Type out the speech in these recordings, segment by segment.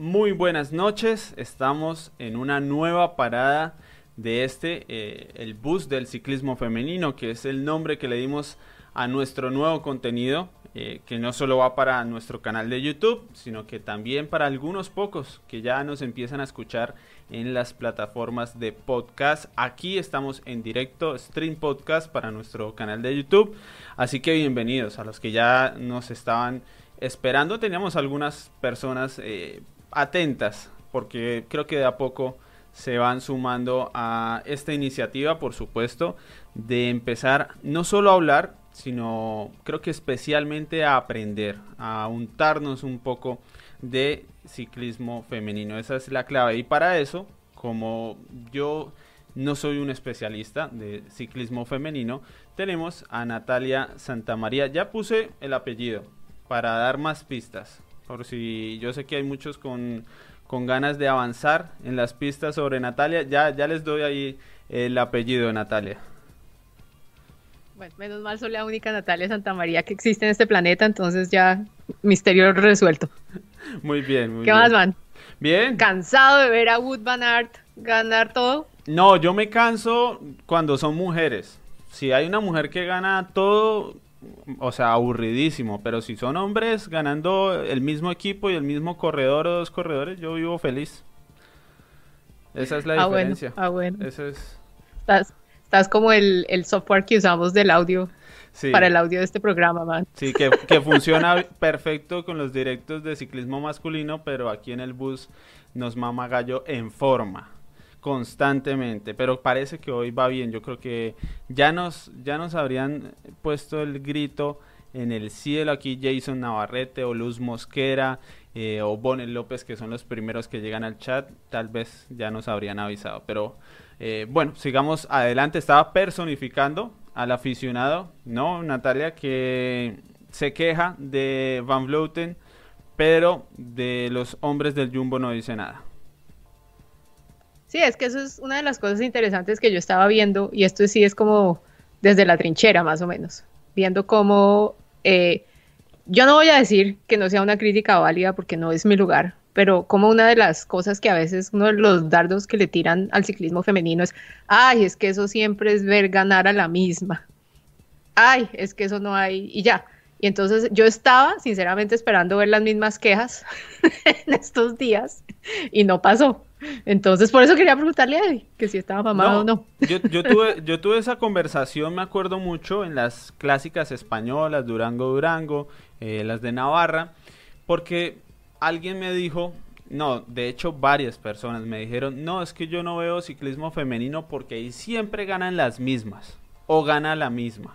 Muy buenas noches, estamos en una nueva parada de este, eh, el bus del ciclismo femenino, que es el nombre que le dimos a nuestro nuevo contenido, eh, que no solo va para nuestro canal de YouTube, sino que también para algunos pocos que ya nos empiezan a escuchar en las plataformas de podcast. Aquí estamos en directo, stream podcast para nuestro canal de YouTube. Así que bienvenidos a los que ya nos estaban esperando. Teníamos algunas personas eh, atentas porque creo que de a poco se van sumando a esta iniciativa, por supuesto, de empezar no solo a hablar, sino creo que especialmente a aprender, a untarnos un poco de ciclismo femenino. Esa es la clave. Y para eso, como yo no soy un especialista de ciclismo femenino, tenemos a Natalia Santamaría. Ya puse el apellido para dar más pistas. Por si yo sé que hay muchos con, ganas de avanzar en las pistas sobre Natalia, ya, ya les doy ahí el apellido de Natalia. Bueno, menos mal soy la única Natalia Santamaría que existe en este planeta, entonces ya misterio resuelto. Muy bien, muy ¿Qué más van? Bien. ¿Cansado de ver a Wood Van Aert ganar todo? No, yo me canso cuando son mujeres. Si hay una mujer que gana todo, o sea, aburridísimo. Pero si son hombres ganando el mismo equipo y el mismo corredor o dos corredores, yo vivo feliz. Esa es la ah, diferencia. ah, bueno. Eso es. Estás, estás como el, el software que usamos del audio para el audio de este programa, man. Sí, que, funciona perfecto con los directos de ciclismo masculino, pero aquí en el bus nos mama gallo en forma constantemente, pero parece que hoy va bien. Yo creo que ya nos ya nos habrían puesto el grito en el cielo aquí Jason Navarrete o Luz Mosquera eh, o Bonel López que son los primeros que llegan al chat, tal vez ya nos habrían avisado, pero eh, bueno, sigamos adelante. Estaba personificando al aficionado, ¿no? Natalia, que se queja de Van Vleuten, pero de los hombres del Jumbo no dice nada. Sí, es que eso es una de las cosas interesantes que yo estaba viendo, y esto sí es como desde la trinchera más o menos, viendo cómo, eh, yo no voy a decir que no sea una crítica válida porque no es mi lugar, pero como una de las cosas que a veces uno de los dardos que le tiran al ciclismo femenino es, ay, es que eso siempre es ver ganar a la misma. Ay, es que eso no hay, y ya. Y entonces yo estaba sinceramente esperando ver las mismas quejas en estos días y no pasó. Entonces por eso quería preguntarle a Eddie que si estaba mamado o no. Yo, yo, tuve, yo tuve esa conversación, me acuerdo mucho, en las clásicas españolas, Durango, Durango, eh, las de Navarra, porque alguien me dijo, no, de hecho varias personas me dijeron, no, es que yo no veo ciclismo femenino porque ahí siempre ganan las mismas o gana la misma.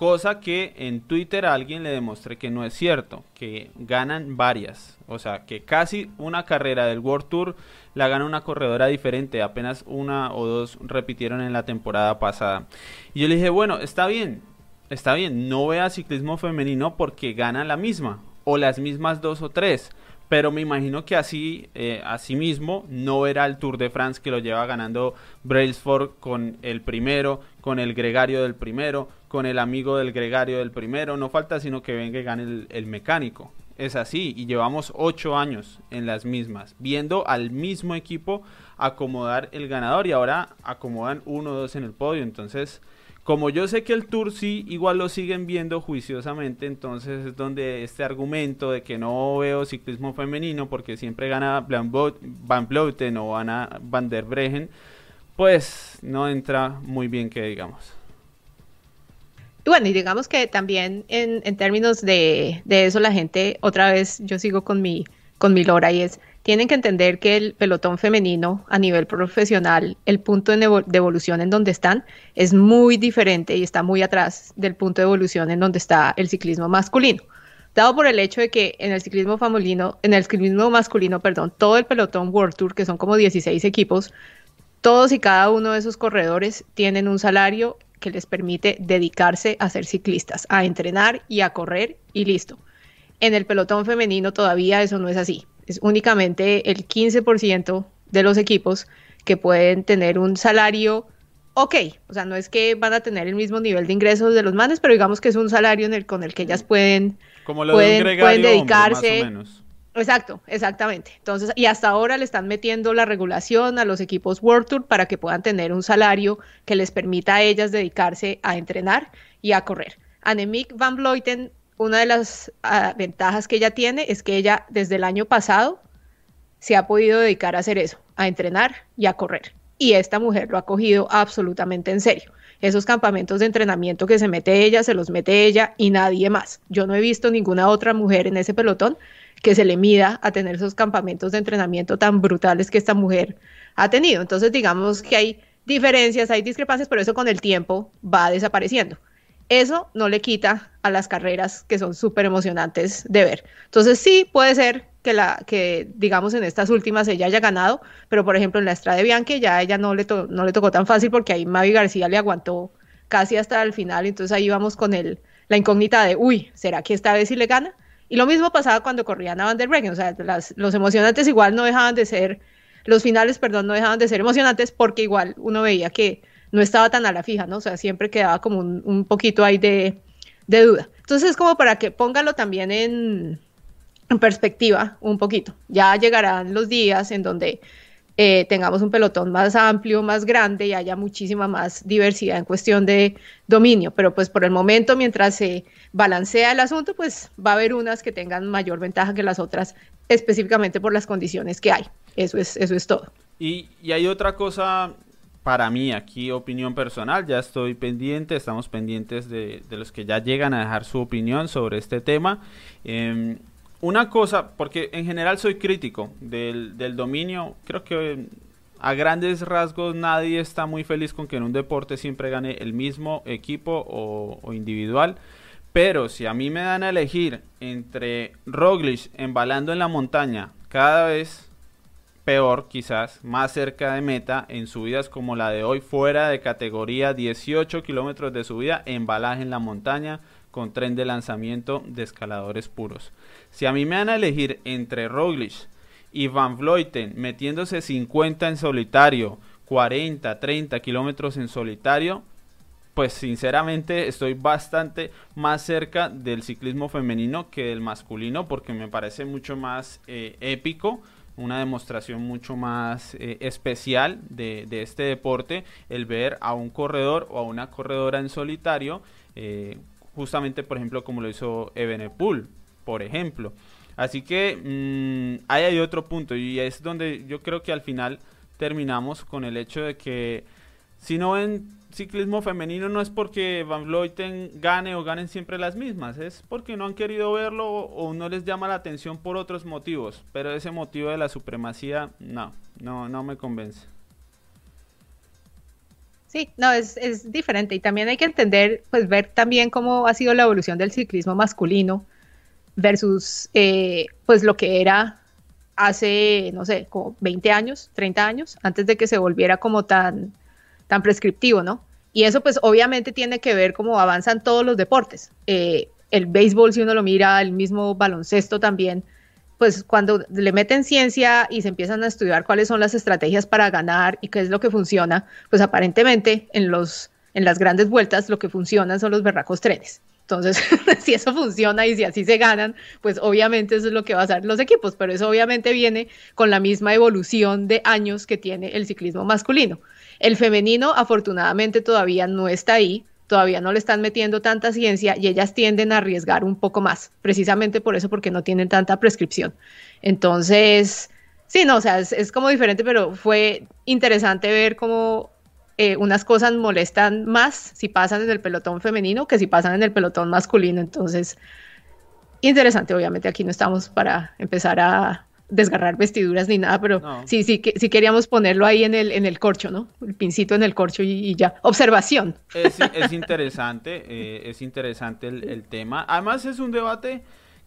Cosa que en Twitter alguien le demostré que no es cierto, que ganan varias. O sea, que casi una carrera del World Tour la gana una corredora diferente, apenas una o dos repitieron en la temporada pasada. Y yo le dije, bueno, está bien, está bien, no vea ciclismo femenino porque gana la misma o las mismas dos o tres. Pero me imagino que así, eh, mismo, no era el Tour de France que lo lleva ganando Brailsford con el primero, con el gregario del primero, con el amigo del gregario del primero. No falta sino que venga y gane el, mecánico. Es así, y llevamos ocho años en las mismas, viendo al mismo equipo acomodar el ganador y ahora acomodan uno o dos en el podio. Entonces, como yo sé que el Tour sí igual lo siguen viendo juiciosamente, entonces es donde este argumento de que no veo ciclismo femenino porque siempre gana Van Vleuten o Ana Van der Bregen, pues no entra muy bien que digamos. Bueno, y digamos que también en, en términos de, de, eso la gente, otra vez yo sigo con mi, con mi lora y es, tienen que entender que el pelotón femenino a nivel profesional, el punto de evolución en donde están es muy diferente y está muy atrás del punto de evolución en donde está el ciclismo masculino. Dado por el hecho de que en el ciclismo femenino, en el ciclismo masculino, perdón, todo el pelotón World Tour, que son como 16 equipos, todos y cada uno de esos corredores tienen un salario que les permite dedicarse a ser ciclistas, a entrenar y a correr y listo. En el pelotón femenino todavía eso no es así es únicamente el 15% de los equipos que pueden tener un salario ok, o sea, no es que van a tener el mismo nivel de ingresos de los manes, pero digamos que es un salario en el, con el que ellas pueden, pueden, dedicarse. Exacto, exactamente. Entonces, y hasta ahora le están metiendo la regulación a los equipos World Tour para que puedan tener un salario que les permita a ellas dedicarse a entrenar y a correr. Annemiek van Vleuten, una de las ah, ventajas que ella tiene es que ella desde el año pasado se ha podido dedicar a hacer eso, a entrenar y a correr. Y esta mujer lo ha cogido absolutamente en serio. Esos campamentos de entrenamiento que se mete ella, se los mete ella y nadie más. Yo no he visto ninguna otra mujer en ese pelotón que se le mida a tener esos campamentos de entrenamiento tan brutales que esta mujer ha tenido. Entonces, digamos que hay diferencias, hay discrepancias, pero eso con el tiempo va desapareciendo. Eso no le quita a las carreras que son súper emocionantes de ver. Entonces, sí puede ser que la que digamos en estas últimas ella haya ganado, pero por ejemplo en la Estrada de Bianchi ya ella no le no le tocó tan fácil porque ahí Mavi García le aguantó casi hasta el final, entonces ahí vamos con el la incógnita de, uy, ¿será que esta vez sí le gana? Y lo mismo pasaba cuando corrían a Van der Breggen, o sea, los emocionantes igual no dejaban de ser, los finales, perdón, no dejaban de ser emocionantes porque igual uno veía que no estaba tan a la fija, ¿no? O sea, siempre quedaba como un, poquito ahí de, de, duda. Entonces, como para que póngalo también en, en perspectiva un poquito. Ya llegarán los días en donde eh, tengamos un pelotón más amplio, más grande y haya muchísima más diversidad en cuestión de dominio. Pero pues por el momento, mientras se balancea el asunto, pues va a haber unas que tengan mayor ventaja que las otras, específicamente por las condiciones que hay. Eso es, eso es todo. Y, hay otra cosa para mí, aquí opinión personal, ya estoy pendiente, estamos pendientes de, los que ya llegan a dejar su opinión sobre este tema. Em, una cosa, porque en general soy crítico del, dominio, creo que a grandes rasgos nadie está muy feliz con que en un deporte siempre gane el mismo equipo o, individual. Pero si a mí me dan a elegir entre Roglic embalando en la montaña cada vez peor quizás, más cerca de meta en subidas como la de hoy, fuera de categoría 18 kilómetros de subida, embalaje en la montaña con tren de lanzamiento de escaladores puros. Si a mí me van a elegir entre Roglic y Van Vleuten metiéndose 50 en solitario, 40, 30 kilómetros en solitario, pues sinceramente estoy bastante más cerca del ciclismo femenino que del masculino porque me parece mucho más eh, épico, una demostración mucho más eh, especial de, este deporte, el ver a un corredor o a una corredora en solitario, eh, justamente por ejemplo como lo hizo Ebenepool, por ejemplo. Así que mm, ahí hay otro punto y es donde yo creo que al final terminamos con el hecho de que si no ven ciclismo femenino no es porque Van Vleuten gane o ganen siempre las mismas, es porque no han querido verlo o no les llama la atención por otros motivos, pero ese motivo de la supremacía no, no, no me convence. Sí, no, es, es diferente y también hay que entender, pues ver también cómo ha sido la evolución del ciclismo masculino versus eh, pues lo que era hace, no sé, como 20 años, 30 años, antes de que se volviera como tan, tan prescriptivo, ¿no? Y eso pues obviamente tiene que ver cómo avanzan todos los deportes. Eh, el béisbol, si uno lo mira, el mismo baloncesto también, pues cuando le meten ciencia y se empiezan a estudiar cuáles son las estrategias para ganar y qué es lo que funciona, pues aparentemente en, los, en las grandes vueltas lo que funcionan son los berracos trenes. Entonces, si eso funciona y si así se ganan, pues obviamente eso es lo que va a hacer los equipos, pero eso obviamente viene con la misma evolución de años que tiene el ciclismo masculino. El femenino afortunadamente todavía no está ahí, todavía no le están metiendo tanta ciencia y ellas tienden a arriesgar un poco más, precisamente por eso, porque no tienen tanta prescripción. Entonces, sí, no, o sea, es, como diferente, pero fue interesante ver cómo eh, unas cosas molestan más si pasan en el pelotón femenino que si pasan en el pelotón masculino. Entonces, interesante, obviamente aquí no estamos para empezar a desgarrar vestiduras ni nada, pero sí, sí, sí queríamos ponerlo ahí en el, en el corcho, ¿no? El pincito en el corcho y, ya. Observación. Es, interesante, eh, es interesante el, tema. Además es un debate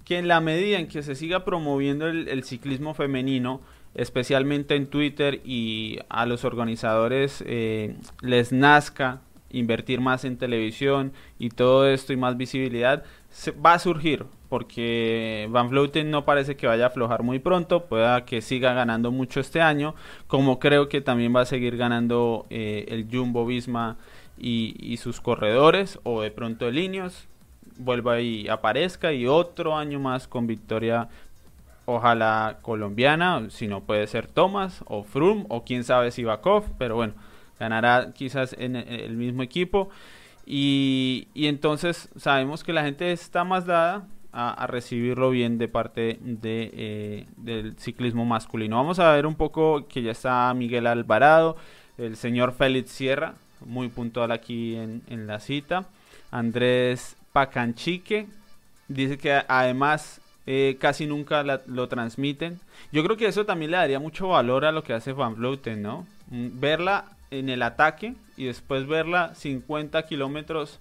que en la medida en que se siga promoviendo el ciclismo femenino, especialmente en Twitter y a los organizadores eh, les nazca invertir más en televisión y todo esto y más visibilidad, va a surgir porque Van Vleuten no parece que vaya a aflojar muy pronto, pueda que siga ganando mucho este año, como creo que también va a seguir ganando eh, el Jumbo Visma y, y, sus corredores, o de pronto el Ineos vuelva y aparezca y otro año más con victoria ojalá colombiana, si no puede ser Thomas o Froome o quién sabe si Bakov, pero bueno, ganará quizás en el mismo equipo. Y, y entonces sabemos que la gente está más dada a, recibirlo bien de parte de, eh, del ciclismo masculino. Vamos a ver un poco que ya está Miguel Alvarado, el señor Félix Sierra, muy puntual aquí en, en la cita. Andrés Pacanchique, dice que además eh, casi nunca lo transmiten. Yo creo que eso también le daría mucho valor a lo que hace Van Vleuten, ¿no? Mm, verla en el ataque y después verla 50 kilómetros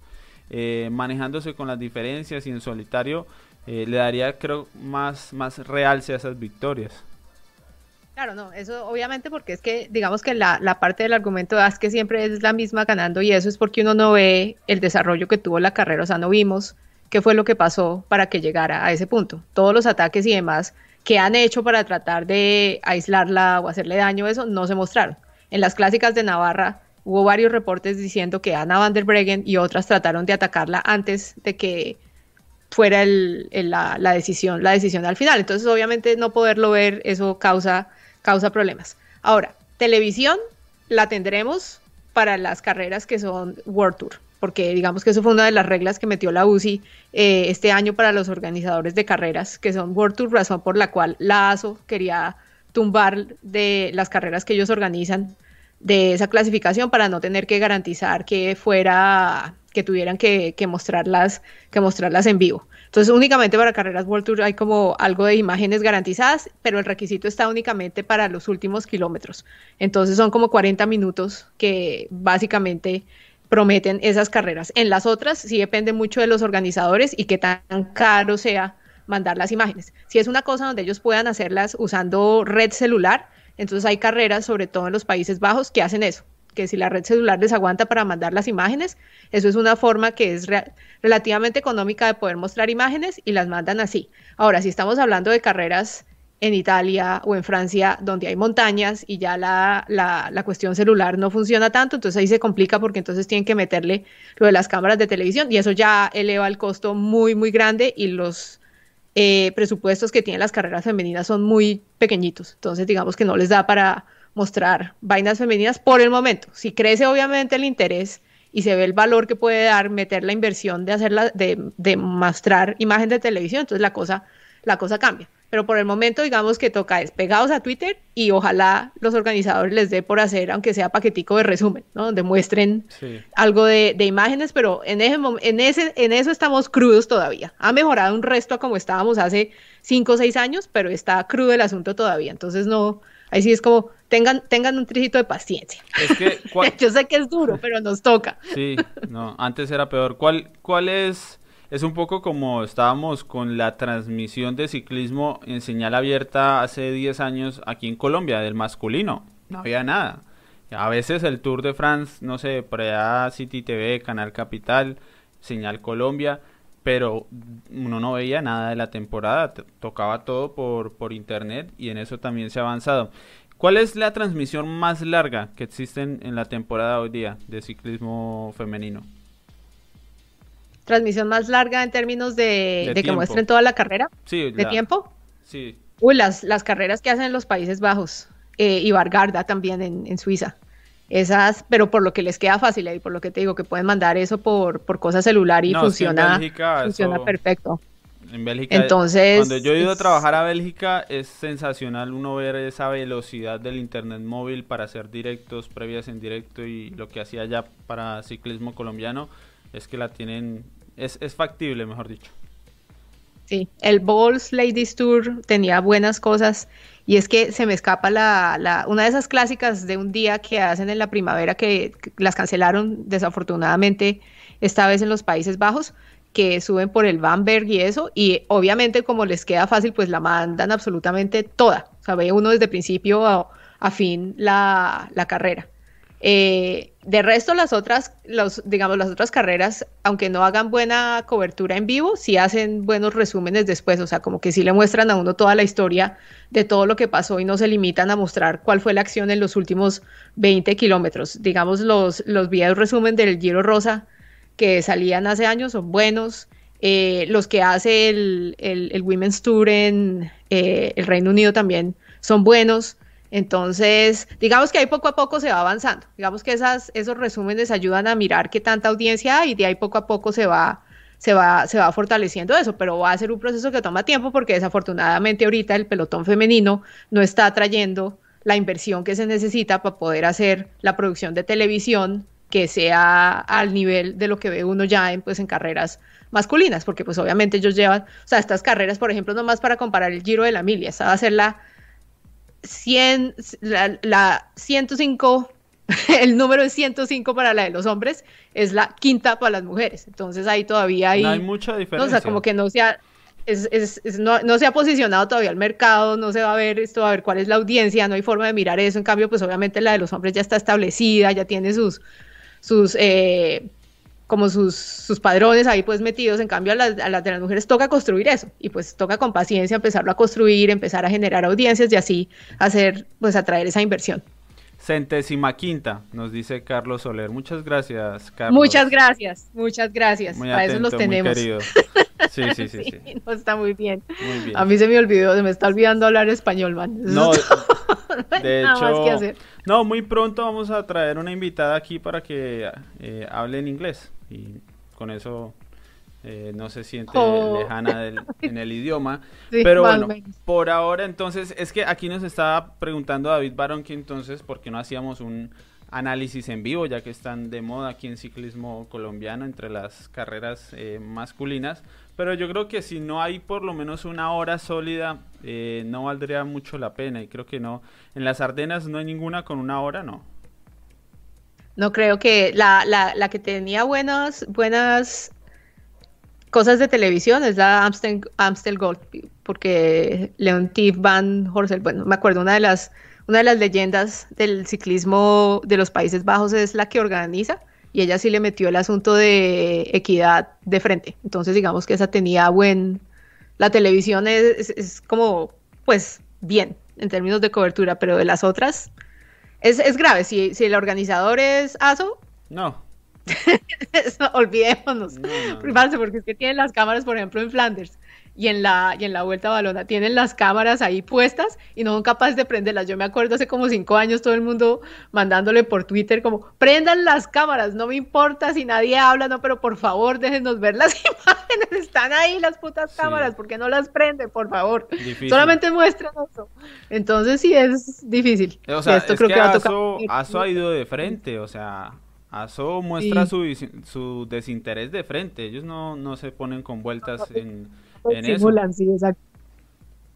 eh, manejándose con las diferencias y en solitario eh, le daría creo más, más realce a esas victorias. Claro, no, eso obviamente porque es que digamos que la, la parte del argumento es que siempre es la misma ganando y eso es porque uno no ve el desarrollo que tuvo la carrera, o sea, no vimos qué fue lo que pasó para que llegara a ese punto. Todos los ataques y demás que han hecho para tratar de aislarla o hacerle daño, eso no se mostraron. En las clásicas de Navarra hubo varios reportes diciendo que Ana van der Breggen y otras trataron de atacarla antes de que fuera la, decisión, la decisión al final. Entonces, obviamente, no poderlo ver, eso causa, problemas. Ahora, televisión la tendremos para las carreras que son World Tour, porque digamos que eso fue una de las reglas que metió la UCI eh, este año para los organizadores de carreras, que son World Tour, razón por la cual la ASO quería tumbar de las carreras que ellos organizan de esa clasificación para no tener que garantizar que fuera que tuvieran que, mostrarlas que mostrarlas en vivo. Entonces, únicamente para carreras World Tour hay como algo de imágenes garantizadas, pero el requisito está únicamente para los últimos kilómetros. Entonces, son como 40 minutos que básicamente prometen esas carreras. En las otras sí depende mucho de los organizadores y qué tan caro sea mandar las imágenes. Si es una cosa donde ellos puedan hacerlas usando red celular, entonces hay carreras, sobre todo en los Países Bajos, que hacen eso, que si la red celular les aguanta para mandar las imágenes, eso es una forma que es relativamente económica de poder mostrar imágenes y las mandan así. Ahora, si estamos hablando de carreras en Italia o en Francia, donde hay montañas y ya la, la, cuestión celular no funciona tanto, entonces ahí se complica porque entonces tienen que meterle lo de las cámaras de televisión y eso ya eleva el costo muy, muy grande y los eh, presupuestos que tienen las carreras femeninas son muy pequeñitos. Entonces, digamos que no les da para mostrar vainas femeninas por el momento. Si crece obviamente el interés y se ve el valor que puede dar meter la inversión de hacerla, de, de mostrar imagen de televisión, entonces la cosa, la cosa cambia pero por el momento digamos que toca es pegados a Twitter y ojalá los organizadores les dé por hacer, aunque sea paquetico de resumen, ¿no? Donde muestren algo de, imágenes, pero en ese, en, ese, en eso estamos crudos todavía. Ha mejorado un resto a como estábamos hace cinco o seis años, pero está crudo el asunto todavía. Entonces no, ahí sí es como, tengan, tengan un tricito de paciencia. Es que, Yo sé que es duro, pero nos toca. Sí, no, antes era peor. ¿Cuál, cuál es es un poco como estábamos con la transmisión de ciclismo en señal abierta hace 10 años aquí en Colombia, del masculino. No había nada. A veces el Tour de France, no sé, por allá City TV, Canal Capital, Señal Colombia, pero uno no veía nada de la temporada, tocaba todo por, por internet y en eso también se ha avanzado. ¿Cuál es la transmisión más larga que existe en la temporada hoy día de ciclismo femenino? Transmisión más larga en términos de, que muestren toda la carrera de tiempo. Sí. Uy, las, las carreras que hacen en los Países Bajos eh, y Vargarda también en, Suiza. Esas, pero por lo que les queda fácil y por lo que te digo, que pueden mandar eso por, por cosa celular y funciona, funciona perfecto. En Bélgica, Entonces, cuando yo he ido a trabajar a Bélgica, es sensacional uno ver esa velocidad del internet móvil para hacer directos, previas en directo y lo que hacía ya para ciclismo colombiano es que la tienen, es, es factible, mejor dicho. Sí, el Balls Ladies Tour tenía buenas cosas y es que se me escapa la, la, una de esas clásicas de un día que hacen en la primavera que, las cancelaron desafortunadamente esta vez en los Países Bajos que suben por el Bamberg y eso, y obviamente como les queda fácil, pues la mandan absolutamente toda. O sea, ve uno desde principio a, a fin la, la carrera. Eh, de resto, las otras, los, digamos, las otras carreras, aunque no hagan buena cobertura en vivo, sí hacen buenos resúmenes después, o sea, como que sí le muestran a uno toda la historia de todo lo que pasó y no se limitan a mostrar cuál fue la acción en los últimos 20 kilómetros. Digamos, los, los videos resumen del Giro Rosa que salían hace años son buenos. Eh, los que hace el, el, Women's Tour en eh, el Reino Unido también son buenos. Entonces, digamos que ahí poco a poco se va avanzando. Digamos que esas, esos resúmenes ayudan a mirar qué tanta audiencia hay y de ahí poco a poco se va, se va, se va fortaleciendo eso, pero va a ser un proceso que toma tiempo porque desafortunadamente ahorita el pelotón femenino no está atrayendo la inversión que se necesita para poder hacer la producción de televisión que sea al nivel de lo que ve uno ya en, pues, carreras masculinas, porque pues obviamente ellos llevan, o sea, estas carreras, por ejemplo, nomás para comparar el Giro de la Milia, esta va a ser la 100, la, la 105, el número de 105 para la de los hombres es la quinta para las mujeres, entonces ahí todavía hay... No hay mucha diferencia. o sea, como que no. Es, es, no, no, se ha posicionado todavía el mercado, no se va a ver esto, va a ver cuál es la audiencia, no hay forma de mirar eso, en cambio, pues obviamente la de los hombres ya está establecida, ya tiene sus, sus eh, como sus, sus, padrones ahí pues metidos, en cambio a las, a las, de las mujeres toca construir eso y pues toca con paciencia empezarlo a construir, empezar a generar audiencias y así hacer pues atraer esa inversión. Centésima quinta, nos dice Carlos Soler. Muchas gracias, Carlos. Muchas gracias, muchas gracias. Para eso los tenemos. Sí, sí, sí, sí, No, está muy bien. muy bien. A mí se me olvidó, se me está olvidando hablar español, man. no, de hecho, no, muy pronto vamos a traer una invitada aquí para que eh, hable en inglés y con eso eh, no se siente oh. lejana en el idioma. pero bueno, por ahora entonces, es que aquí nos estaba preguntando David Barón que entonces, ¿por qué no hacíamos un análisis en vivo, ya que están de moda aquí en ciclismo colombiano entre las carreras eh, masculinas? Pero yo creo que si no hay por lo menos una hora sólida, eh, no valdría mucho la pena. Y creo que no. En las Ardenas no hay ninguna con una hora, no. No creo que la, la, la que tenía buenas, buenas cosas de televisión es la Amstel, Amstel Gold, porque Leontief Van Horsel, bueno, me acuerdo, una de las una de las leyendas del ciclismo de los Países Bajos es la que organiza y ella sí le metió el asunto de equidad de frente. Entonces, digamos que esa tenía buen... La televisión es, como, pues, bien en términos de cobertura, pero de las otras es, es grave. Si, si el organizador es ASO... No. olvidémonos. Porque es que tienen las cámaras, por ejemplo, en Flanders y en la, y en la vuelta balona tienen las cámaras ahí puestas y no son capaces de prenderlas. Yo me acuerdo hace como cinco años todo el mundo mandándole por Twitter como prendan las cámaras, no me importa si nadie habla, no, pero por favor déjenos ver las imágenes, están ahí las putas cámaras, porque no las prende, por favor? Solamente muestran eso. Entonces sí es difícil. O sea, esto creo que, Aso, ha ido de frente, o sea, ASO muestra su, su desinterés de frente, ellos no, no se ponen con vueltas en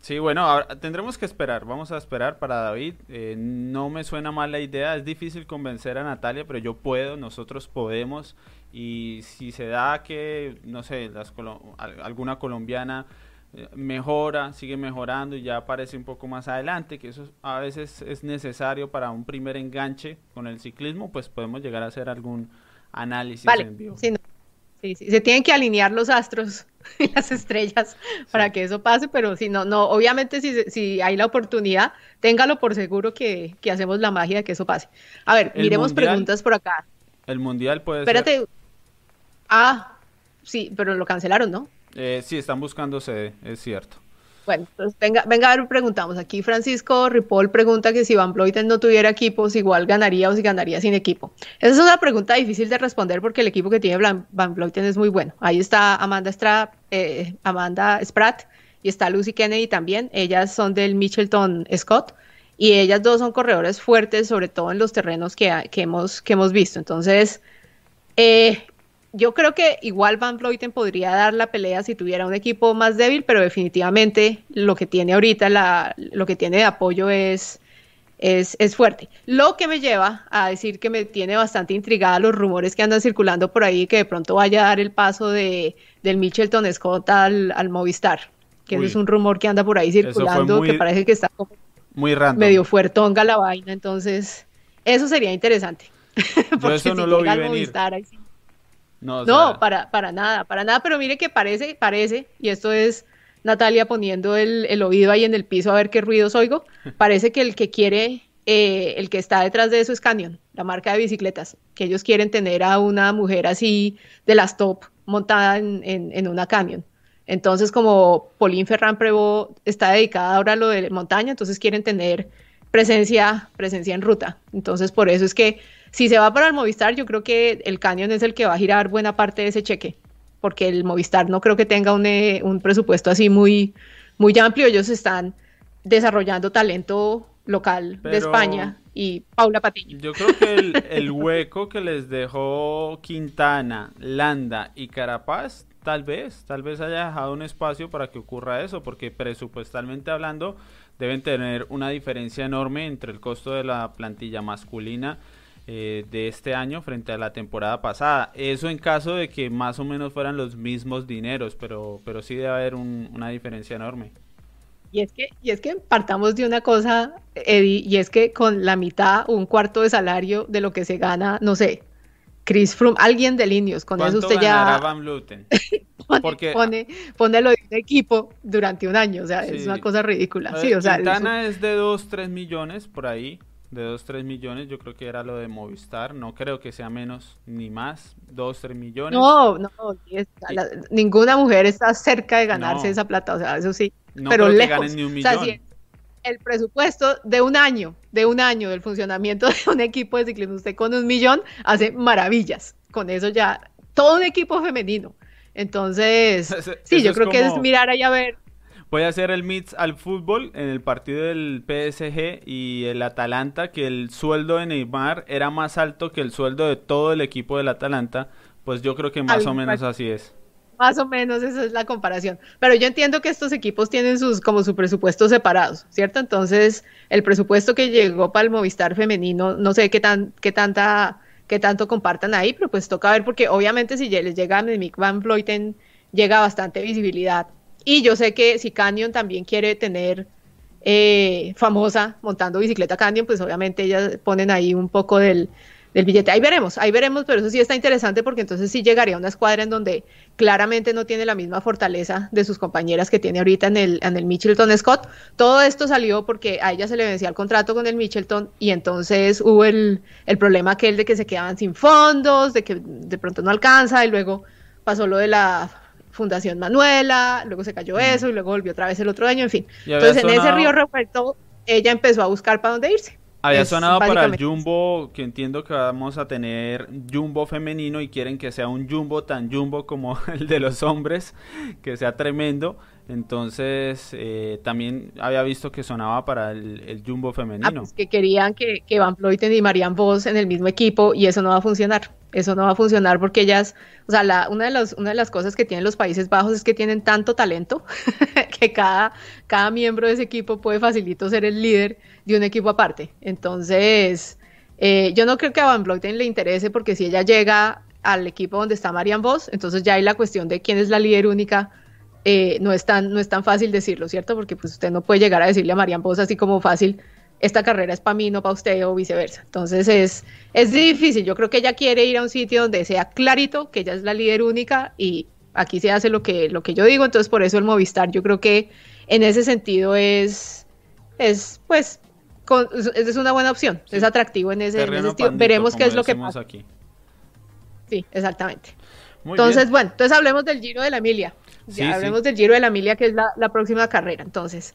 sí, bueno, ahora tendremos que esperar, vamos a esperar para David. Eh, no me suena mal la idea, es difícil convencer a Natalia, pero yo puedo, nosotros podemos. Y si se da que, no sé, las alguna colombiana eh, mejora, sigue mejorando y ya aparece un poco más adelante, que eso a veces es necesario para un primer enganche con el ciclismo, pues podemos llegar a hacer algún análisis en vivo. Sí, sí, se tienen que alinear los astros las estrellas para que eso pase, pero si no, no, obviamente si, si hay la oportunidad, téngalo por seguro que, que, hacemos la magia de que eso pase. A ver, miremos preguntas por acá. El mundial puede Espérate. Ah, sí, pero lo cancelaron, ¿no? Eh, sí, están buscando sede, es cierto. Bueno, pues venga, venga a ver, preguntamos. Aquí Francisco Ripoll pregunta que si Van Vleuten no tuviera equipo, si igual ganaría o si ganaría sin equipo. Esa es una pregunta difícil de responder porque el equipo que tiene Van Vleuten es muy bueno. Ahí está Amanda, Stra, eh, Amanda Spratt y está Lucy Kennedy también. Ellas son del Mitchelton Scott y ellas dos son corredores fuertes, sobre todo en los terrenos que, que hemos, que hemos visto. Entonces, eh, yo creo que igual Van Vleuten podría dar la pelea si tuviera un equipo más débil, pero definitivamente lo que tiene ahorita, la, lo que tiene de apoyo es, es, es, fuerte. Lo que me lleva a decir que me tiene bastante intrigada los rumores que andan circulando por ahí, que de pronto vaya a dar el paso de, del Mitchelton Scott al, al Movistar, que es un rumor que anda por ahí circulando, que parece que está como muy random. medio fuertonga la vaina, entonces eso sería interesante. Yo eso no lo vi venir. No, para, para nada, para nada, pero mire que parece, parece, y esto es Natalia poniendo el, oído ahí en el piso a ver qué ruidos oigo, parece que el que quiere, eh, el que está detrás de eso es Canyon, la marca de bicicletas, que ellos quieren tener a una mujer así de las top montada en, una camión. Entonces, como Pauline Ferran Prevot está dedicada ahora a lo de montaña, entonces quieren tener presencia, presencia en ruta. Entonces, por eso es que si se va para el Movistar, yo creo que el Canyon es el que va a girar buena parte de ese cheque, porque el Movistar no creo que tenga un, eh, presupuesto así muy, muy amplio. Ellos están desarrollando talento local de España y Paula Patiño. Yo creo que el, hueco que les dejó Quintana, Landa y Carapaz, tal vez, tal vez haya dejado un espacio para que ocurra eso, porque presupuestalmente hablando deben tener una diferencia enorme entre el costo de la plantilla masculina eh, de este año frente a la temporada pasada. Eso en caso de que más o menos fueran los mismos dineros, pero, pero sí debe haber una diferencia enorme. Y es que, y es que partamos de una cosa, Eddie, y es que con la mitad, un cuarto de salario de lo que se gana, no sé, Chris Froome, alguien de Linios, con eso usted ya Van pone, Porque... pone, pone, lo de un equipo durante un año, o sea, es una cosa ridícula. Sí, o sea, Quintana es, de 2, 3 millones por ahí, de 2, 3 millones, yo creo que era lo de Movistar, no creo que sea menos ni más, 2, 3 millones. No, no, ninguna mujer está cerca de ganarse esa plata, o sea, eso sí pero lejos. el presupuesto de un año, de un año del funcionamiento de un equipo de ciclismo, usted con un millón hace maravillas. Con eso ya, todo un equipo femenino. Entonces, sí, yo creo que es mirar ahí a ver. Voy a hacer el mix al fútbol en el partido del PSG y el Atalanta, que el sueldo de Neymar era más alto que el sueldo de todo el equipo del Atalanta. Pues yo creo que más o menos así es. Más o menos esa es la comparación. Pero yo entiendo que estos equipos tienen sus como su presupuesto separados, ¿cierto? Entonces, el presupuesto que llegó para el Movistar femenino, no sé qué tan qué tanta qué tanto compartan ahí, pero pues toca ver porque obviamente si les llega a Mick Van Vleuten llega bastante visibilidad. Y yo sé que si Canyon también quiere tener eh, famosa montando bicicleta Canyon, pues obviamente ellas ponen ahí un poco del, del billete. Ahí veremos, ahí veremos, pero eso sí está interesante porque entonces sí llegaría a una escuadra en donde claramente no tiene la misma fortaleza de sus compañeras que tiene ahorita en el, en el Mitchelton Scott. Todo esto salió porque a ella se le vencía el contrato con el Mitchelton y entonces hubo el, el problema aquel de que se quedaban sin fondos, de que de pronto no alcanza y luego pasó lo de la Fundación Manuela, luego se cayó eso y luego volvió otra vez el otro año, en fin. Entonces en ese río revuelto ella empezó a buscar para dónde irse. Había sonado para el Jumbo, que entiendo que vamos a tener Jumbo femenino y quieren que sea un Jumbo tan Jumbo como el de los hombres, que sea tremendo. Entonces, eh, también había visto que sonaba para el, Jumbo femenino. Ah, pues que querían que, que Van Vleuten y Marianne Vos en el mismo equipo y eso no va a funcionar. Eso no va a funcionar porque ellas, o sea, una, de los, una de las cosas que tienen los Países Bajos es que tienen tanto talento que cada, cada miembro de ese equipo puede facilito ser el líder de un equipo aparte. Entonces, eh, yo no creo que a Van Vleuten le interese porque si ella llega al equipo donde está Marianne Vos, entonces ya hay la cuestión de quién es la líder única eh, no, es tan, no es tan fácil decirlo, ¿cierto? Porque pues usted no puede llegar a decirle a Marian Poza así como fácil, esta carrera es para mí, no para usted o viceversa. Entonces es, es difícil, yo creo que ella quiere ir a un sitio donde sea clarito que ella es la líder única y aquí se hace lo que, lo que yo digo, entonces por eso el Movistar yo creo que en ese sentido es, es pues, es una buena opción, es atractivo en ese, sentido. Veremos qué es lo que pasa. Aquí. Sí, exactamente. entonces, bueno, entonces hablemos del Giro de la Emilia. Hablemos del Giro de la Emilia, que es la, próxima carrera. Entonces,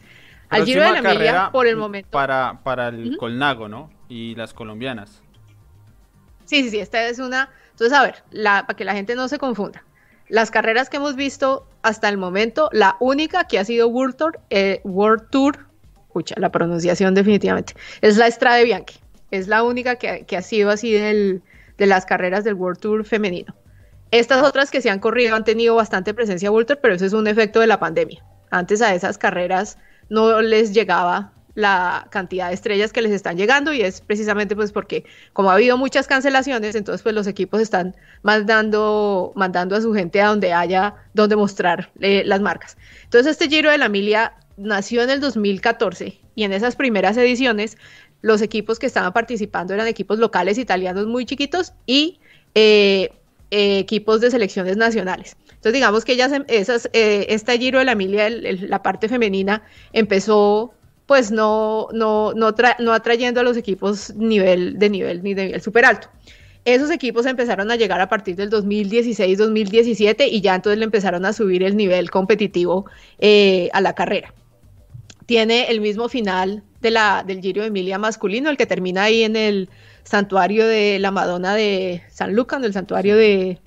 al Giro de la Emilia, por el momento. Para, para el Colnago, ¿no? Y las colombianas. Sí, sí, sí, esta es una. Entonces, a ver, la, para que la gente no se confunda. Las carreras que hemos visto hasta el momento, la única que ha sido World Tour, eh, World Tour escucha, la pronunciación definitivamente, es la Estrada Bianchi. Es la única que, que ha sido así del, de las carreras del World Tour femenino. Estas otras que se han corrido han tenido bastante presencia Walter, pero eso es un efecto de la pandemia. Antes a esas carreras no les llegaba la cantidad de estrellas que les están llegando y es precisamente pues porque como ha habido muchas cancelaciones, entonces pues los equipos están mandando, mandando a su gente a donde haya donde mostrar eh, las marcas. Entonces este Giro de la Emilia nació en el 2014 y en esas primeras ediciones los equipos que estaban participando eran equipos locales italianos muy chiquitos y eh, eh, equipos de selecciones nacionales. Entonces, digamos que ellas, esas, eh, esta Giro de la Emilia, la parte femenina, empezó pues no, no, no, no atrayendo a los equipos nivel, de nivel ni de nivel súper alto. Esos equipos empezaron a llegar a partir del 2016-2017 y ya entonces le empezaron a subir el nivel competitivo eh, a la carrera. Tiene el mismo final de la, del Giro de Emilia masculino, el que termina ahí en el santuario de la Madonna de San Luca, en el santuario de,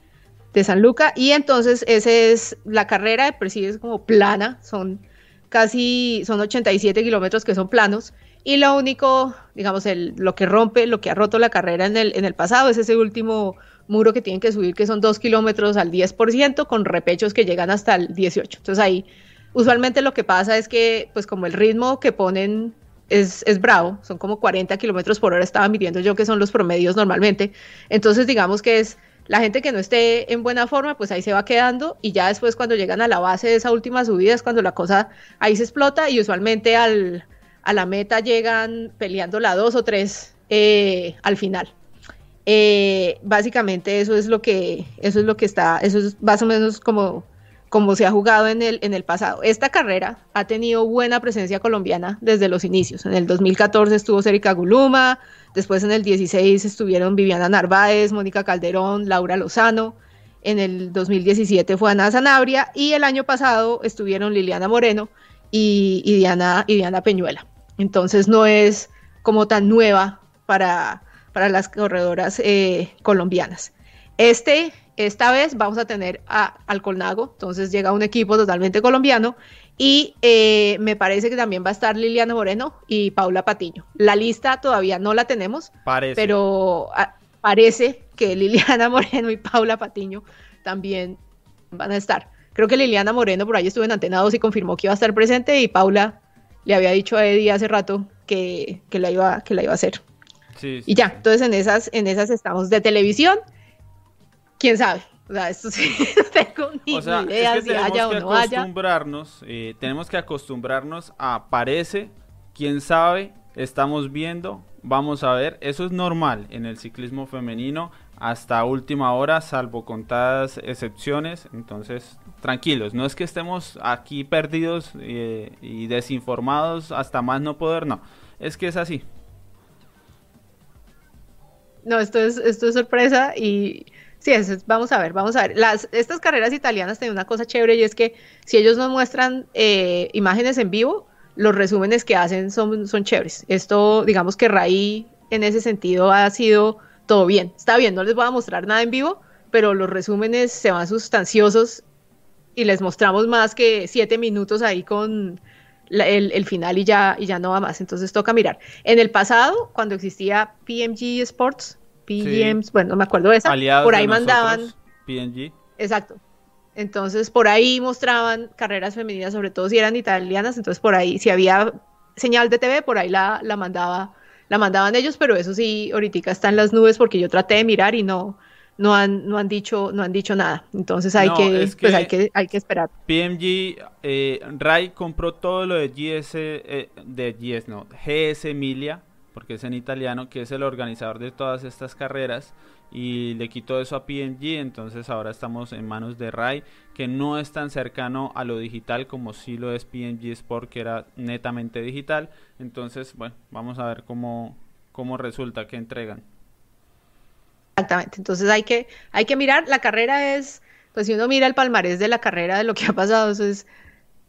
de San Luca. Y entonces esa es la carrera, de por es como plana, son casi, son 87 kilómetros que son planos y lo único, digamos, el, lo que rompe, lo que ha roto la carrera en el, en el pasado es ese último muro que tienen que subir, que son dos kilómetros al 10%, con repechos que llegan hasta el 18%. Entonces ahí, usualmente lo que pasa es que, pues como el ritmo que ponen es, es bravo, son como 40 kilómetros por hora, estaba midiendo yo que son los promedios normalmente. Entonces, digamos que es la gente que no esté en buena forma, pues ahí se va quedando y ya después cuando llegan a la base de esa última subida es cuando la cosa ahí se explota y usualmente al a la meta llegan peleando la dos o tres eh, al final. Eh, básicamente eso es lo que eso es lo que está eso es más o menos como como se ha jugado en el, en el pasado. Esta carrera ha tenido buena presencia colombiana desde los inicios. En el 2014 estuvo Cérica Guluma, después en el 16 estuvieron Viviana Narváez, Mónica Calderón, Laura Lozano, en el 2017 fue Ana Zanabria y el año pasado estuvieron Liliana Moreno y, Diana, y Diana Peñuela. Entonces no es como tan nueva para, para las corredoras eh, colombianas. Este, esta vez vamos a tener a, al Colnago, entonces llega un equipo totalmente colombiano y eh, me parece que también va a estar Liliana Moreno y Paula Patiño. La lista todavía no la tenemos, pero ah, parece que Liliana Moreno y Paula Patiño también van a estar. Creo que Liliana Moreno por ahí estuvo en Antena 2 y confirmó que iba a estar presente y Paula le había dicho a Eddie hace rato que, la, iba, que la iba a hacer. y ya, entonces en esas, en esas estamos de televisión, quién sabe. O sea, esto sí, no tengo ni idea si haya o no acostumbrarnos, eh, tenemos que acostumbrarnos a parece, quién sabe, estamos viendo, vamos a ver. Eso es normal en el ciclismo femenino hasta última hora, salvo contadas excepciones. Entonces, tranquilos, no es que estemos aquí perdidos eh, y desinformados hasta más no poder, no, es que es así. No, esto es, esto es sorpresa y sí, vamos a ver, vamos a ver. Estas carreras italianas tienen una cosa chévere y es que si ellos nos muestran eh, imágenes en vivo, los resúmenes que hacen son, son chéveres. Esto, digamos que Ray en ese sentido ha sido todo bien. Está bien, no les voy a mostrar nada en vivo, pero los resúmenes se van sustanciosos y les mostramos más que siete minutos ahí con el, final y ya, y ya no va más. Entonces toca mirar. En el pasado, cuando existía PMG Sports, PGMs, bueno, no me acuerdo de esa, por ahí mandaban. PNG. Exacto. Entonces por ahí mostraban carreras femeninas, sobre todo si eran italianas, entonces por ahí, si había señal de TV, por ahí la, la mandaba, la mandaban ellos, pero eso sí, ahorita está en las nubes porque yo traté de mirar y no, no han, no han dicho, no han dicho nada. Entonces hay que, pues hay que, hay que esperar. PMG, eh, Ray compró todo lo de GS, eh, de GS, no, GS Emilia, porque es en italiano, que es el organizador de todas estas carreras, y le quitó eso a PMG, entonces ahora estamos en manos de Ray, que no es tan cercano a lo digital como si lo es PMG Sport, que era netamente digital. Entonces, bueno, vamos a ver cómo, cómo resulta, que entregan. Exactamente, entonces hay que, hay que mirar, la carrera es, pues si uno mira el palmarés de la carrera, de lo que ha pasado, eso es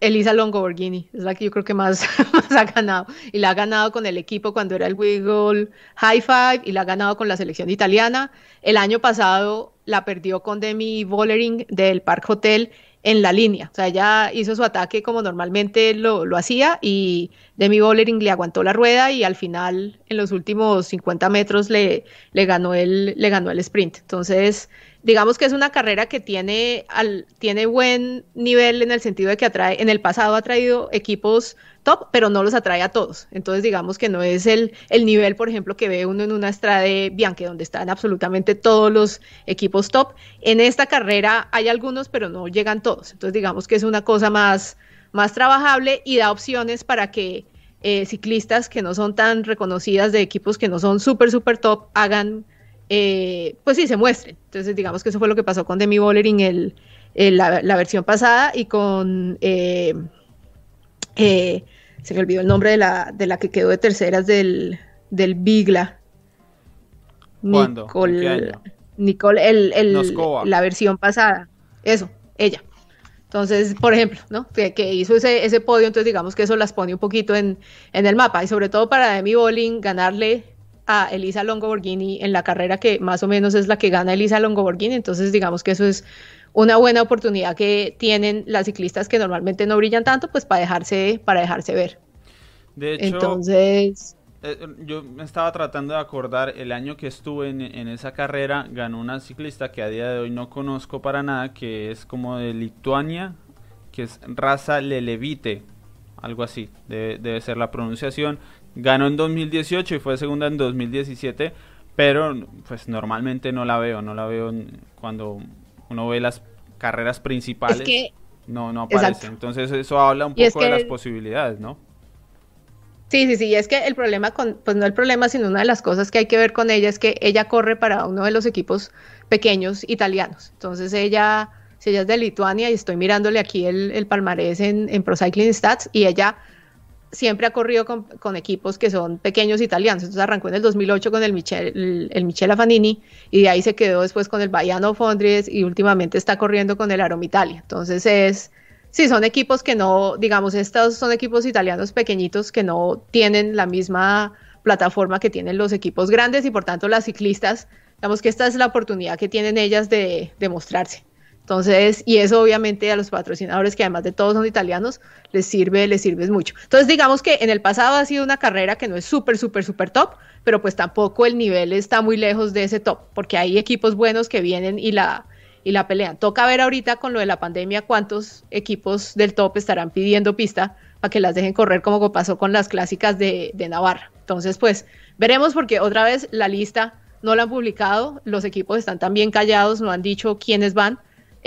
Elisa Longoborghini, es la que yo creo que más, ha ganado, y la ha ganado con el equipo cuando era el Wiggle High Five, y la ha ganado con la selección italiana, el año pasado la perdió con Demi Vollering del Park Hotel, en la línea. O sea, ella hizo su ataque como normalmente lo, hacía y Demi Bollering le aguantó la rueda y al final, en los últimos 50 metros, le ganó el sprint. Entonces, digamos que es una carrera que tiene, al, tiene buen nivel en el sentido de que atrae, en el pasado ha traído equipos top, pero no los atrae a todos. Entonces, digamos que no es el, el nivel, por ejemplo, que ve uno en una Strade Bianche, donde están absolutamente todos los equipos top. En esta carrera hay algunos, pero no llegan todos. Entonces, digamos que es una cosa más, más trabajable y da opciones para que eh, ciclistas que no son tan reconocidas de equipos que no son súper, súper top hagan eh, pues sí, se muestren. Entonces, digamos que eso fue lo que pasó con Demi Bollering el, la, versión pasada y con, eh, eh, se me olvidó el nombre de la, de la que quedó de terceras del, del Bigla. ¿Cuándo? Nicole, Nicole el, el la versión pasada. Eso, ella. Entonces, por ejemplo, ¿no? Que, hizo ese, ese, podio, entonces digamos que eso las pone un poquito en, en el mapa. Y sobre todo para Demi Bowling ganarle a Elisa Longoborghini en la carrera que más o menos es la que gana Elisa Longoborghini. Entonces, digamos que eso es una buena oportunidad que tienen las ciclistas que normalmente no brillan tanto, pues para dejarse, para dejarse ver. De hecho, entonces eh, yo me estaba tratando de acordar el año que estuve en, esa carrera, ganó una ciclista que a día de hoy no conozco para nada, que es como de Lituania, que es Raza Lelevite, algo así, debe, debe ser la pronunciación. Ganó en 2018 y fue segunda en 2017, pero pues normalmente no la veo, no la veo cuando uno ve las carreras principales. no, no aparece. Entonces eso habla un poco de las posibilidades, ¿no? Sí, sí, sí, es que el problema con, pues no el problema, sino una de las cosas que hay que ver con ella es que ella corre para uno de los equipos pequeños italianos. Entonces ella, si ella es de Lituania y estoy mirándole aquí el, el palmarés en, en Pro Cycling Stats y ella siempre ha corrido con, equipos que son pequeños italianos. Entonces arrancó en el 2008 con el Michel, el, Michela Fanini y de ahí se quedó después con el Baiano Fondries y últimamente está corriendo con el Aroma Italia. Entonces es, sí, son equipos que no, digamos, estos son equipos italianos pequeñitos que no tienen la misma plataforma que tienen los equipos grandes y por tanto las ciclistas, digamos que esta es la oportunidad que tienen ellas de, de mostrarse. Entonces, y eso obviamente a los patrocinadores, que además de todos son italianos, les sirve, les sirve mucho. Entonces, digamos que en el pasado ha sido una carrera que no es súper, súper, súper top, pero pues tampoco el nivel está muy lejos de ese top, porque hay equipos buenos que vienen y la, y la pelean. Toca ver ahorita con lo de la pandemia cuántos equipos del top estarán pidiendo pista para que las dejen correr como pasó con las clásicas de, de Navarra. Entonces, pues veremos porque otra vez la lista no la han publicado, los equipos están también callados, no han dicho quiénes van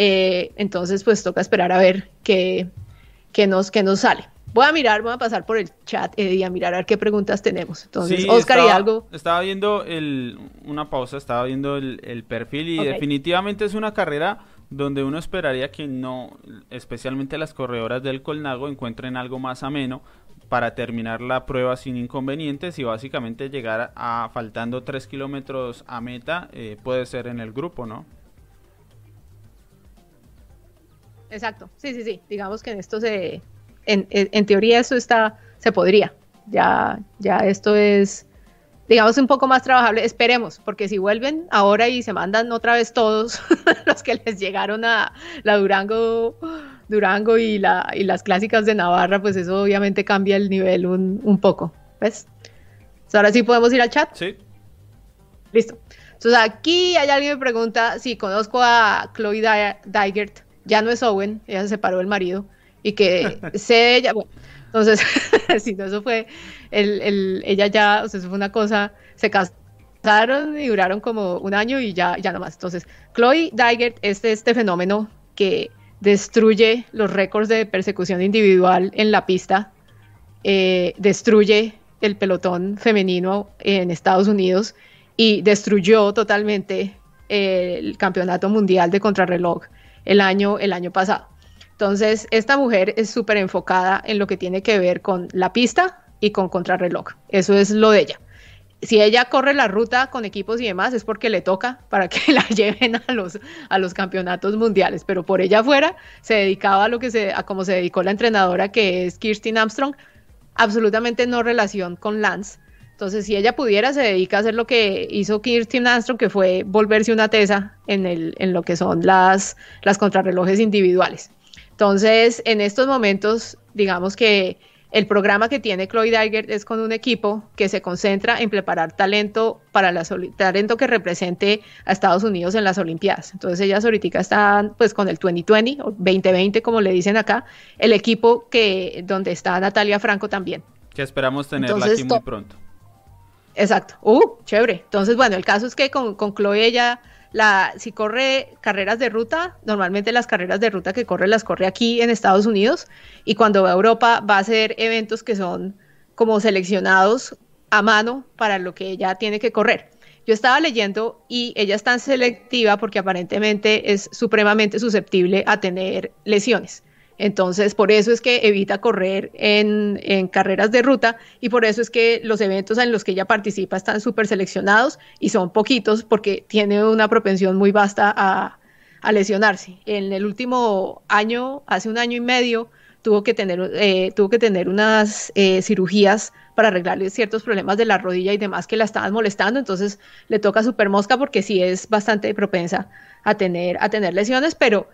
eh, entonces, pues toca esperar a ver qué, nos, qué nos sale. Voy a mirar, voy a pasar por el chat, Eddie, a mirar a ver qué preguntas tenemos. Entonces, Oscar y algo. Estaba viendo el, una pausa, estaba viendo el, perfil y definitivamente es una carrera donde uno esperaría que no, especialmente las corredoras del Colnago, encuentren algo más ameno para terminar la prueba sin inconvenientes y básicamente llegar a faltando 3 kilómetros a meta, eh, puede ser en el grupo, ¿no? Exacto, sí, sí, sí. Digamos que en esto se, en, en, teoría eso está, se podría. Ya, ya esto es, digamos, un poco más trabajable. Esperemos, porque si vuelven ahora y se mandan otra vez todos los que les llegaron a la Durango, Durango y, la, y las clásicas de Navarra, pues eso obviamente cambia el nivel un, un poco. ¿Ves? ahora sí podemos ir al chat. Sí. Listo. Entonces aquí hay alguien que me pregunta si conozco a Chloe Digert ya no es Owen, ella se separó del marido, y que sé ella, bueno, entonces, si no, eso fue, el, ella ya, o sea, eso fue una cosa, se casaron y duraron como un año y ya, ya no más. Entonces, Chloe Dygert es este fenómeno que destruye los récords de persecución individual en la pista, eh, destruye el pelotón femenino en Estados Unidos y destruyó totalmente el campeonato mundial de contrarreloj el año, el año pasado. Entonces, esta mujer es súper enfocada en lo que tiene que ver con la pista y con contrarreloj. Eso es lo de ella. Si ella corre la ruta con equipos y demás, es porque le toca para que la lleven a los, a los campeonatos mundiales. Pero por ella fuera, se dedicaba a lo que se, a como se dedicó la entrenadora, que es Kirsten Armstrong, absolutamente no relación con Lance entonces, si ella pudiera, se dedica a hacer lo que hizo Kirsten Armstrong, que fue volverse una tesa en, el, en lo que son las, las contrarrelojes individuales. Entonces, en estos momentos, digamos que el programa que tiene Chloe Dygert es con un equipo que se concentra en preparar talento para la talento que represente a Estados Unidos en las Olimpiadas. Entonces ellas ahorita están pues con el 2020 o 2020 como le dicen acá, el equipo que donde está Natalia Franco también. Que esperamos tenerla aquí muy pronto. Exacto. Uh, chévere. Entonces, bueno, el caso es que con, con Chloe ella, la, si corre carreras de ruta, normalmente las carreras de ruta que corre las corre aquí en Estados Unidos y cuando va a Europa va a hacer eventos que son como seleccionados a mano para lo que ella tiene que correr. Yo estaba leyendo y ella es tan selectiva porque aparentemente es supremamente susceptible a tener lesiones. Entonces, por eso es que evita correr en, carreras de ruta y por eso es que los eventos en los que ella participa están súper seleccionados y son poquitos porque tiene una propensión muy vasta a, lesionarse. En el último año, hace un año y medio, tuvo que tener, eh, tuvo que tener unas eh, cirugías para arreglarle ciertos problemas de la rodilla y demás que la estaban molestando, entonces le toca super mosca porque sí es bastante propensa a tener, a tener lesiones, pero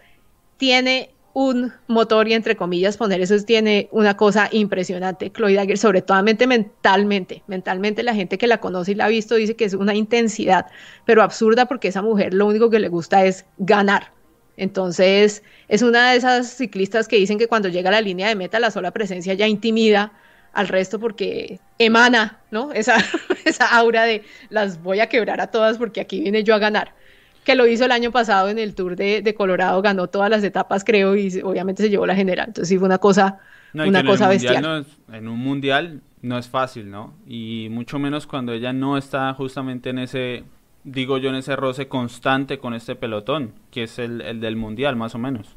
tiene un motor y entre comillas poner eso tiene una cosa impresionante. Chloe Dagger, sobre todo mentalmente, mentalmente la gente que la conoce y la ha visto dice que es una intensidad, pero absurda porque esa mujer lo único que le gusta es ganar. Entonces es una de esas ciclistas que dicen que cuando llega a la línea de meta la sola presencia ya intimida al resto porque emana, ¿no? Esa, esa aura de las voy a quebrar a todas porque aquí vine yo a ganar. Que lo hizo el año pasado en el Tour de, Colorado, ganó todas las etapas, creo, y obviamente se llevó la general. Entonces sí fue una cosa, una cosa bestial. en un mundial no es fácil, ¿no? Y mucho menos cuando ella no está justamente en ese, digo yo, en ese roce constante con este pelotón, que es el, el del mundial, más o menos.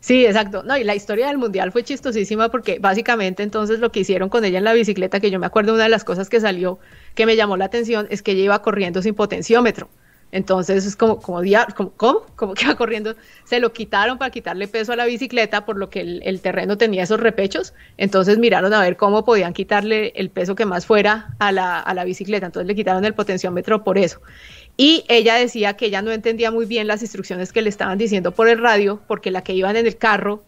Sí, exacto. No, y la historia del mundial fue chistosísima porque básicamente entonces lo que hicieron con ella en la bicicleta, que yo me acuerdo una de las cosas que salió que me llamó la atención es que ella iba corriendo sin potenciómetro. Entonces es como, como, como, ¿cómo? Como que iba corriendo. Se lo quitaron para quitarle peso a la bicicleta, por lo que el, el, terreno tenía esos repechos. Entonces miraron a ver cómo podían quitarle el peso que más fuera a la, a la bicicleta. Entonces le quitaron el potenciómetro por eso. Y ella decía que ella no entendía muy bien las instrucciones que le estaban diciendo por el radio, porque la que iban en el carro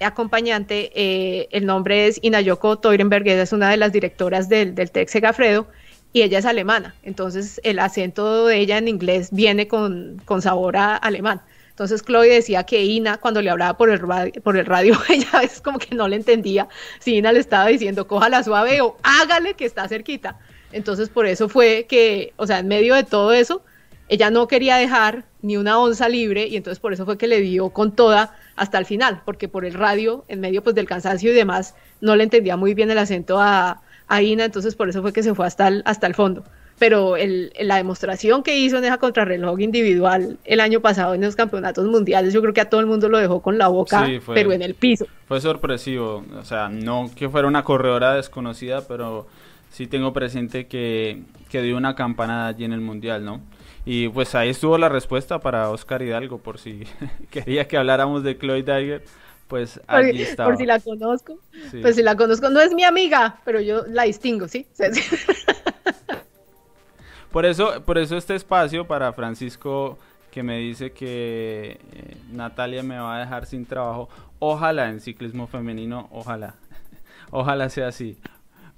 acompañante, eh, el nombre es Inayoko Toirenberg, ella es una de las directoras del, del Tec Segafredo, y ella es alemana, entonces el acento de ella en inglés viene con, con sabor a alemán. Entonces Chloe decía que Ina, cuando le hablaba por el, radio, por el radio, ella es como que no le entendía si Ina le estaba diciendo cójala suave o hágale que está cerquita. Entonces por eso fue que, o sea, en medio de todo eso, ella no quería dejar ni una onza libre y entonces por eso fue que le dio con toda hasta el final, porque por el radio, en medio pues del cansancio y demás, no le entendía muy bien el acento a, a Ina, entonces por eso fue que se fue hasta el, hasta el fondo. Pero el, la demostración que hizo en esa contrarreloj individual el año pasado en los campeonatos mundiales, yo creo que a todo el mundo lo dejó con la boca, pero en el piso. Fue sorpresivo, o sea, no que fuera una corredora desconocida, pero sí tengo presente que, que dio una campanada allí en el Mundial, ¿no? Y pues ahí estuvo la respuesta para Oscar Hidalgo, por si quería que habláramos de Chloe Dagger, pues allí estaba. Por si la conozco, pues si la conozco, no es mi amiga, pero yo la distingo, ¿sí? por eso, por eso este espacio para Francisco que me dice que eh, Natalia me va a dejar sin trabajo, ojalá en ciclismo femenino, ojalá, ojalá sea así.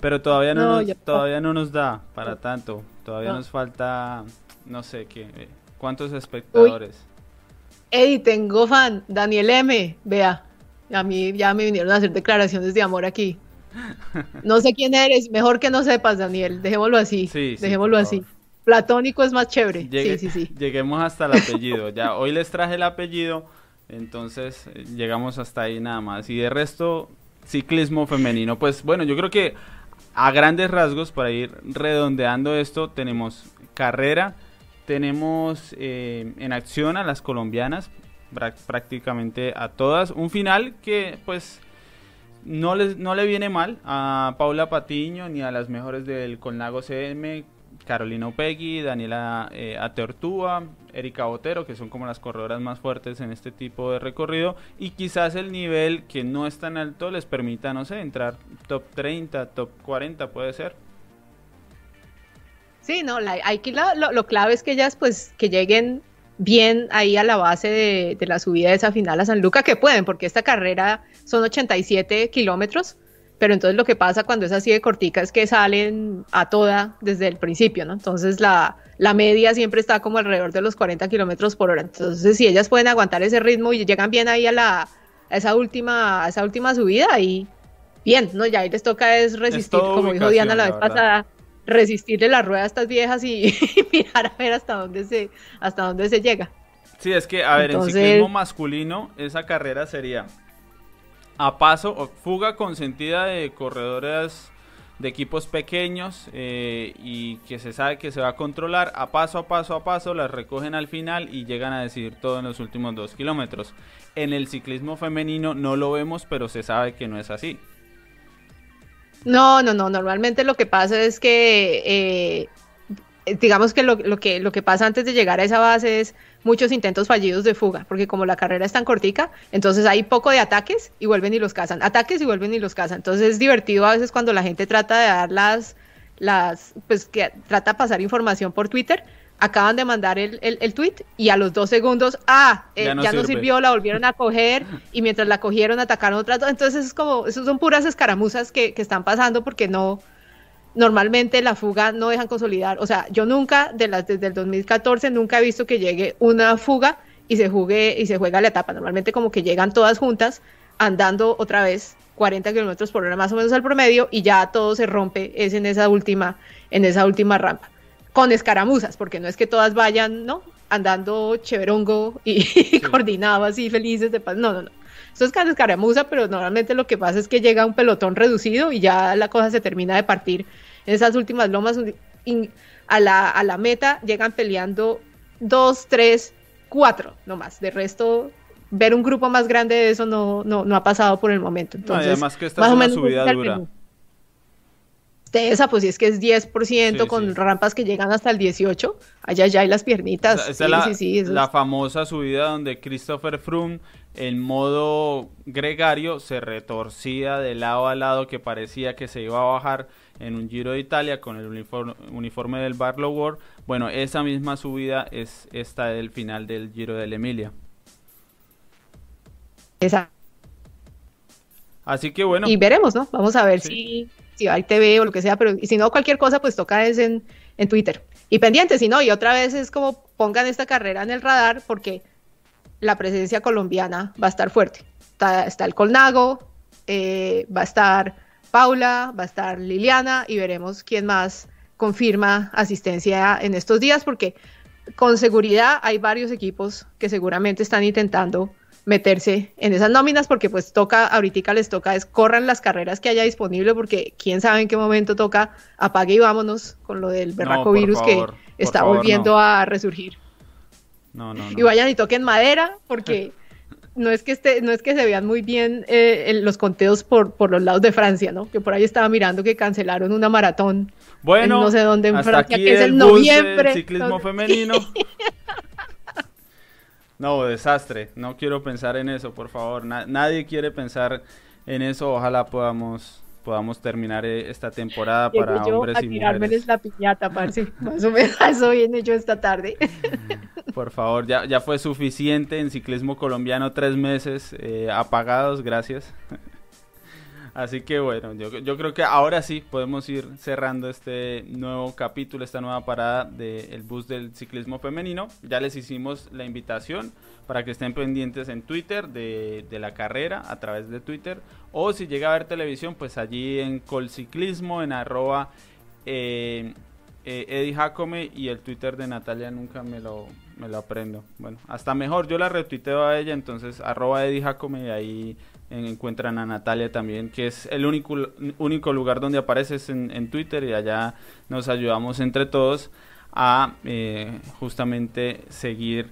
Pero todavía no, nos, todavía no nos da para tanto. Todavía nos falta, no sé qué, cuántos espectadores. Uy. tengo fan, Daniel M, vea, a mí ya me vinieron a hacer declaraciones de amor aquí. No sé quién eres, mejor que no sepas, Daniel, dejémoslo así, sí, dejémoslo así. Platónico es más chévere. sí, sí, sí. Lleguemos hasta el apellido. ya hoy les traje el apellido, entonces eh, llegamos hasta ahí nada más. Y de resto, ciclismo femenino. Pues bueno, yo creo que a grandes rasgos, para ir redondeando esto, tenemos carrera, tenemos eh, en acción a las colombianas, prácticamente a todas. Un final que pues no, les, no le viene mal a Paula Patiño ni a las mejores del Colnago CM, Carolina Upegui, Daniela eh, Ateortúa, Erika Botero, que son como las corredoras más fuertes en este tipo de recorrido. Y quizás el nivel que no es tan alto les permita, no sé, entrar top 30, top 40 puede ser. Sí, no, la, aquí lo, lo, clave es que ellas pues que lleguen bien ahí a la base de, de, la subida de esa final a San Luca, que pueden, porque esta carrera son 87 kilómetros pero entonces lo que pasa cuando es así de cortica es que salen a toda desde el principio, ¿no? Entonces la, la media siempre está como alrededor de los 40 kilómetros por hora. Entonces, si ellas pueden aguantar ese ritmo y llegan bien ahí a, la, esa, última, esa última subida, ahí bien, ¿no? Ya ahí les toca es resistir, como dijo Diana la vez pasada, resistirle la rueda a estas viejas y, mirar a ver hasta dónde se, hasta dónde se llega. Sí, es que, a ver, en ciclismo masculino, esa carrera sería a paso, fuga consentida de corredoras de equipos pequeños eh, y que se sabe que se va a controlar a paso a paso a paso, las recogen al final y llegan a decidir todo en los últimos dos kilómetros. En el ciclismo femenino no lo vemos, pero se sabe que no es así. No, no, no. Normalmente lo que pasa es que, eh, digamos que lo, que lo que pasa antes de llegar a esa base es muchos intentos fallidos de fuga, porque como la carrera es tan cortica, entonces hay poco de ataques y vuelven y los cazan, ataques y vuelven y los cazan. Entonces es divertido a veces cuando la gente trata de dar las, las pues que trata de pasar información por Twitter, acaban de mandar el, el, tweet y a los dos segundos, ah, eh, ya, no, sirvió, la volvieron a coger y mientras la cogieron atacaron otras dos. Entonces es como, eso son puras escaramuzas que, que están pasando porque no, normalmente la fuga no dejan consolidar. O sea, yo nunca, de las, desde el 2014, nunca he visto que llegue una fuga y se juegue y se juega la etapa. Normalmente como que llegan todas juntas, andando otra vez 40 kilómetros por hora más o menos al promedio y ya todo se rompe es en esa última, en esa última rampa. Con escaramuzas, porque no es que todas vayan, ¿no? Andando cheverongo y, coordinados así, felices de paz. No, no, no. Esto es escaramuza, pero normalmente lo que pasa es que llega un pelotón reducido y ya la cosa se termina de partir en esas últimas lomas. A la, a la meta llegan peleando dos, tres, cuatro nomás. De resto, ver un grupo más grande de eso no, no, no ha pasado por el momento. Entonces, además que esta es una subida dura. De esa, pues si es que es 10% con rampas que llegan hasta el 18, allá ya hay las piernitas. Esa, es la, la famosa subida donde Christopher Froome en modo gregario se retorcía de lado a lado que parecía que se iba a bajar en un Giro de Italia con el uniforme, uniforme del Barlow World. Bueno, esa misma subida es esta del final del Giro del Emilia. Esa. Así que bueno. Y veremos, ¿no? Vamos a ver si si hay TV o lo que sea, pero y si no, cualquier cosa, pues toca es en, en Twitter. Y pendiente, si no, y otra vez es como pongan esta carrera en el radar porque la presencia colombiana va a estar fuerte. Está, el Colnago, eh, va a estar Paula, va a estar Liliana y veremos quién más confirma asistencia en estos días porque con seguridad hay varios equipos que seguramente están intentando meterse en esas nóminas porque pues toca, ahorita les toca es corran las carreras que haya disponible porque quién sabe en qué momento toca apague y vámonos con lo del berraco virus que está volviendo a resurgir. No, no, Y vayan y toquen madera porque no es que esté, no es que se vean muy bien eh, los conteos por, por los lados de Francia, ¿no? Que por ahí estaba mirando que cancelaron una maratón. Bueno, no sé dónde en Francia, que es el noviembre. ciclismo femenino. No, desastre. No quiero pensar en eso, por favor. nadie quiere pensar en eso. Ojalá podamos podamos terminar eh, esta temporada para hombres y mujeres. la piñata, parce. Más o menos eso viene yo esta tarde. Por favor, ya, ya fue suficiente en ciclismo colombiano tres meses eh, apagados, gracias. Así que bueno, yo, creo que ahora sí podemos ir cerrando este nuevo capítulo, esta nueva parada del bus del ciclismo femenino. Ya les hicimos la invitación para que estén pendientes en Twitter de, la carrera a través de Twitter. O si llega a ver televisión, pues allí en Colciclismo, en arroba eh, eh, Jacome y el Twitter de Natalia nunca me lo, me lo aprendo. Bueno, hasta mejor, yo la retuiteo a ella, entonces arroba Eddie Jacome y ahí encuentran a Natalia también, que es el único, único lugar donde apareces en, Twitter y allá nos ayudamos entre todos a eh, justamente seguir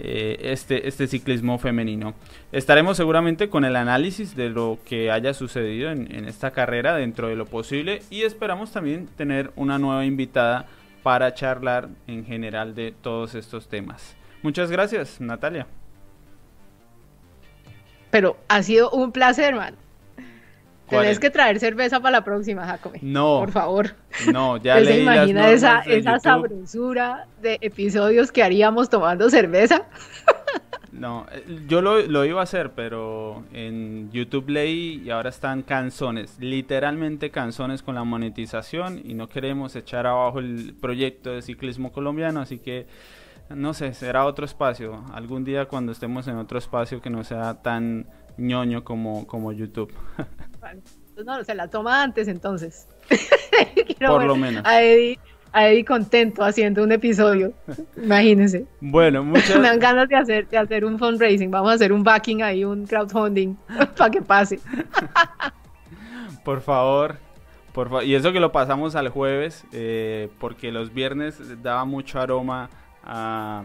eh, este, este ciclismo femenino. Estaremos seguramente con el análisis de lo que haya sucedido en esta carrera dentro de lo posible y esperamos también tener una nueva invitada para charlar en general de todos estos temas. Muchas gracias, Natalia. Pero ha sido un placer, hermano. Tenés que traer cerveza para la próxima, Jacome. No. Por favor. No, ya leí se imagina esa, esa sabrosura de episodios que haríamos tomando cerveza? No, eh, yo lo, lo, iba a hacer, pero en YouTube leí y ahora están canzones, literalmente canzones con la monetización y no queremos echar abajo el proyecto de ciclismo colombiano, así que no sé, será otro espacio. Algún día cuando estemos en otro espacio que no sea tan ñoño como, como YouTube. no, se la toma antes entonces. Por lo menos. A Eddie, a Eddie, contento haciendo un episodio. Imagínense. Bueno, muchas... Me dan ganas de hacer, de hacer un fundraising. Vamos a hacer un backing ahí, un crowdfunding para que pase. Por favor, Por y eso que lo pasamos al jueves, eh, porque los viernes daba mucho aroma a,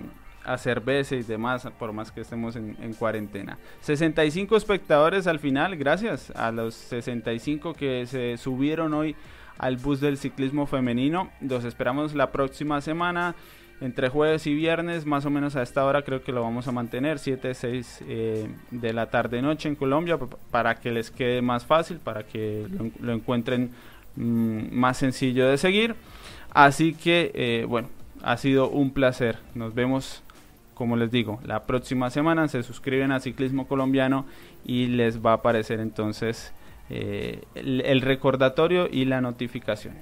cerveza y demás, por más que estemos en, en, cuarentena. 65 espectadores al final, gracias a los 65 que se subieron hoy al bus del ciclismo femenino. Los esperamos la próxima semana entre jueves y viernes, más o menos a esta hora creo que lo vamos a mantener, 7, 6 eh, de la tarde noche en Colombia, para que les quede más fácil, para que lo, encuentren mm, más sencillo de seguir. Así que, eh, bueno, ha sido un placer. Nos vemos, como les digo, la próxima semana. Se suscriben a Ciclismo Colombiano y les va a aparecer entonces eh, el recordatorio y la notificación.